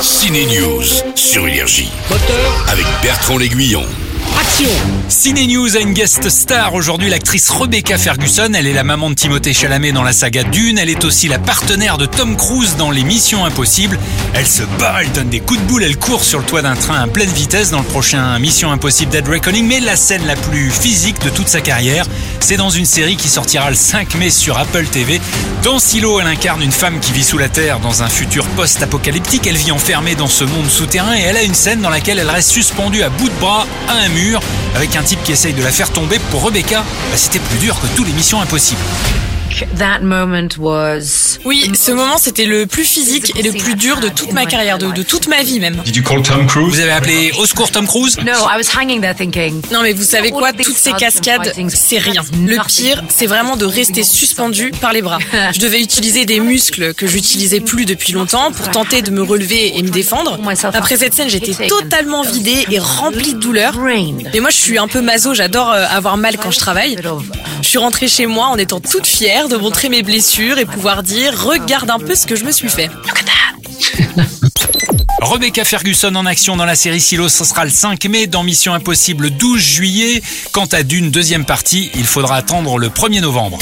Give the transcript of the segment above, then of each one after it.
Ciné News sur Énergie Moteur, avec Bertrand L'Aiguillon. Action Ciné News a une guest star aujourd'hui, l'actrice Rebecca Ferguson. Elle est la maman de Timothée Chalamet dans la saga Dune. Elle est aussi la partenaire de Tom Cruise dans Les Missions Impossibles. Elle se bat, elle donne des coups de boule, elle court sur le toit d'un train à pleine vitesse dans le prochain Mission Impossible Dead Reckoning. Mais la scène la plus physique de toute sa carrière, c'est dans une série qui sortira le 5 mai sur Apple TV. Dans Silo, elle incarne une femme qui vit sous la terre dans un futur post-apocalyptique. Elle vit enfermée dans ce monde souterrain et elle a une scène dans laquelle elle reste suspendue à bout de bras à un mur avec un type qui essaye de la faire tomber. Pour Rebecca, bah, c'était plus dur que tous les missions impossibles. That moment was Oui, ce moment c'était le plus physique et le plus dur de toute ma carrière, de, de toute ma vie même. Did you call Tom Cruise? Vous avez appelé au secours Tom Cruise? No, I was hanging there thinking. Non mais vous savez quoi, toutes ces cascades, c'est rien. Le pire, c'est vraiment de rester suspendu par les bras. Je devais utiliser des muscles que j'utilisais plus depuis longtemps pour tenter de me relever et me défendre. Après cette scène, j'étais totalement vidée et remplie de douleur. Mais moi, je suis un peu maso, j'adore euh, avoir mal quand je travaille. Je suis rentrée chez moi en étant toute fière de montrer mes blessures et pouvoir dire regarde un peu ce que je me suis fait. Rebecca Ferguson en action dans la série Silo, ce sera le 5 mai, dans Mission Impossible le 12 juillet. Quant à Dune, deuxième partie, il faudra attendre le 1er novembre.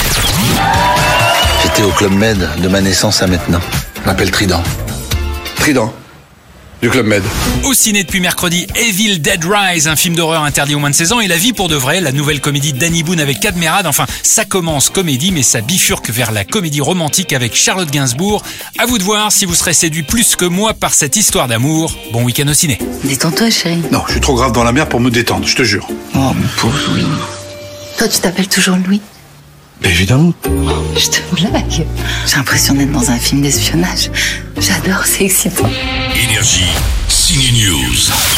J'étais au Club Med de ma naissance à maintenant. Je m'appelle Trident. Trident. Du Club Med. Au ciné depuis mercredi, Evil Dead Rise, un film d'horreur interdit aux moins de 16 ans, et La vie pour de vrai, la nouvelle comédie d'Annie Boone avec Cadmerade. Enfin, ça commence comédie, mais ça bifurque vers la comédie romantique avec Charlotte Gainsbourg. À vous de voir si vous serez séduit plus que moi par cette histoire d'amour. Bon week-end au ciné. Détends-toi, chérie. Non, je suis trop grave dans la mer pour me détendre, je te jure. Oh, mon pauvre Louis. Toi, tu t'appelles toujours Louis? Évidemment. Je te blague. J'ai l'impression d'être dans un film d'espionnage. J'adore, c'est excitant. Énergie, Signe News.